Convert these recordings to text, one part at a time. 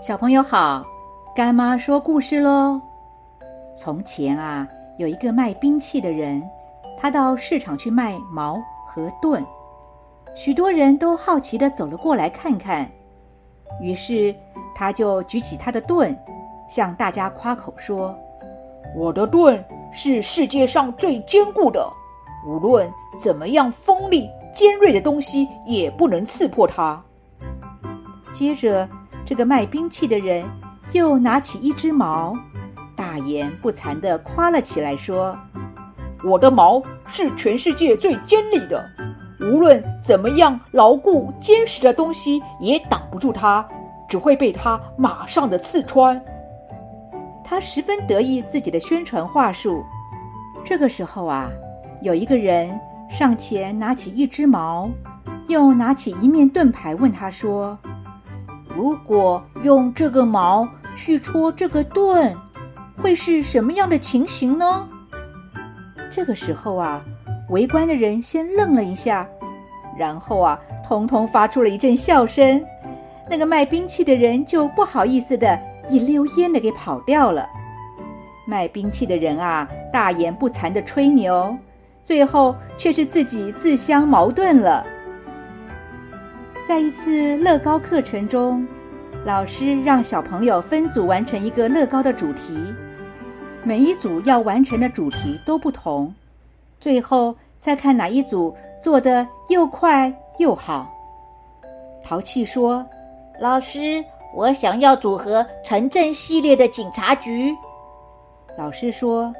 小朋友好，干妈说故事喽。从前啊，有一个卖兵器的人，他到市场去卖矛和盾，许多人都好奇的走了过来看看。于是他就举起他的盾，向大家夸口说：“我的盾是世界上最坚固的，无论怎么样锋利尖锐的东西也不能刺破它。”接着。这个卖兵器的人又拿起一只矛，大言不惭的夸了起来，说：“我的矛是全世界最尖利的，无论怎么样牢固坚实的东西也挡不住它，只会被它马上的刺穿。”他十分得意自己的宣传话术。这个时候啊，有一个人上前拿起一只矛，又拿起一面盾牌，问他说。如果用这个矛去戳这个盾，会是什么样的情形呢？这个时候啊，围观的人先愣了一下，然后啊，通通发出了一阵笑声。那个卖兵器的人就不好意思的一溜烟的给跑掉了。卖兵器的人啊，大言不惭的吹牛，最后却是自己自相矛盾了。在一次乐高课程中，老师让小朋友分组完成一个乐高的主题，每一组要完成的主题都不同，最后再看哪一组做的又快又好。淘气说：“老师，我想要组合城镇系列的警察局。”老师说：“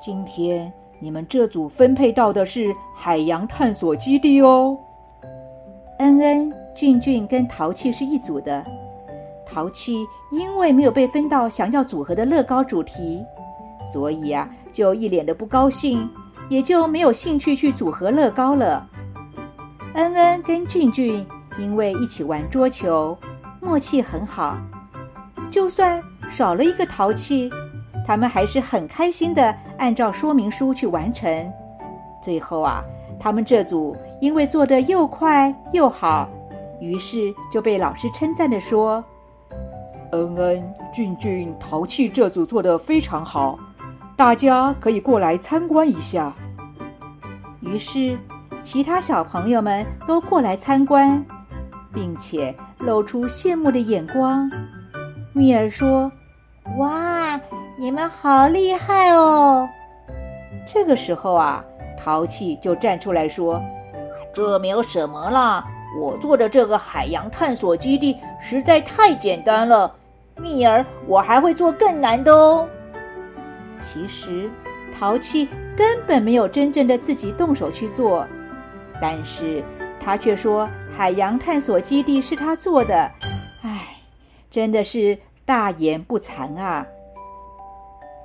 今天你们这组分配到的是海洋探索基地哦。”恩恩、俊俊跟淘气是一组的，淘气因为没有被分到想要组合的乐高主题，所以啊，就一脸的不高兴，也就没有兴趣去组合乐高了。恩恩跟俊俊因为一起玩桌球，默契很好，就算少了一个淘气，他们还是很开心的按照说明书去完成。最后啊。他们这组因为做的又快又好，于是就被老师称赞的说：“恩恩、俊俊、淘气这组做的非常好，大家可以过来参观一下。”于是，其他小朋友们都过来参观，并且露出羡慕的眼光。蜜儿说：“哇，你们好厉害哦！”这个时候啊。淘气就站出来说：“这没有什么啦，我做的这个海洋探索基地实在太简单了。蜜儿，我还会做更难的哦。”其实，淘气根本没有真正的自己动手去做，但是他却说海洋探索基地是他做的。唉，真的是大言不惭啊！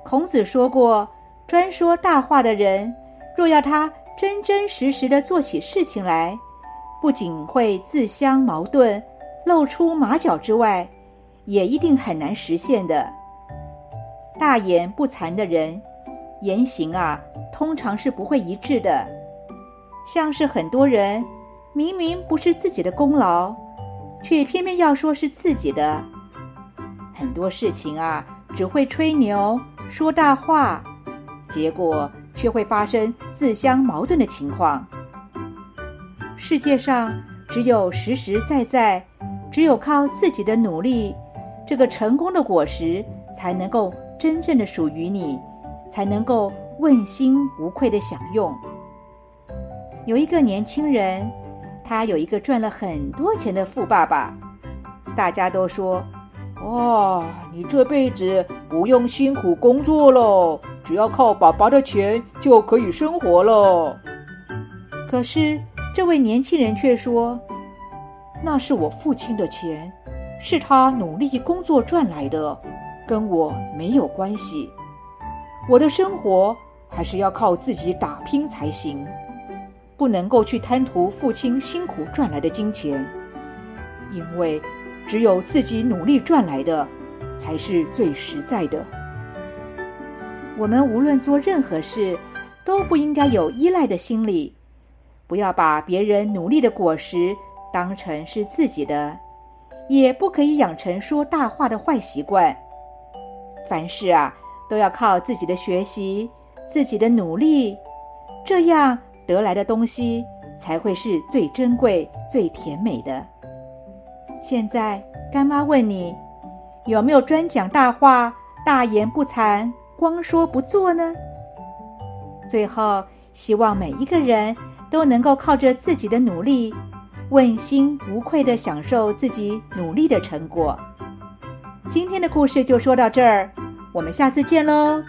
孔子说过：“专说大话的人。”若要他真真实实的做起事情来，不仅会自相矛盾、露出马脚之外，也一定很难实现的。大言不惭的人，言行啊，通常是不会一致的。像是很多人明明不是自己的功劳，却偏偏要说是自己的。很多事情啊，只会吹牛、说大话，结果。却会发生自相矛盾的情况。世界上只有实实在在，只有靠自己的努力，这个成功的果实才能够真正的属于你，才能够问心无愧的享用。有一个年轻人，他有一个赚了很多钱的富爸爸，大家都说：“哇，你这辈子不用辛苦工作喽。”只要靠爸爸的钱就可以生活了。可是这位年轻人却说：“那是我父亲的钱，是他努力工作赚来的，跟我没有关系。我的生活还是要靠自己打拼才行，不能够去贪图父亲辛苦赚来的金钱，因为只有自己努力赚来的，才是最实在的。”我们无论做任何事，都不应该有依赖的心理，不要把别人努力的果实当成是自己的，也不可以养成说大话的坏习惯。凡事啊，都要靠自己的学习、自己的努力，这样得来的东西才会是最珍贵、最甜美的。现在，干妈问你，有没有专讲大话、大言不惭、光说不做呢？最后，希望每一个人都能够靠着自己的努力，问心无愧的享受自己努力的成果。今天的故事就说到这儿，我们下次见喽。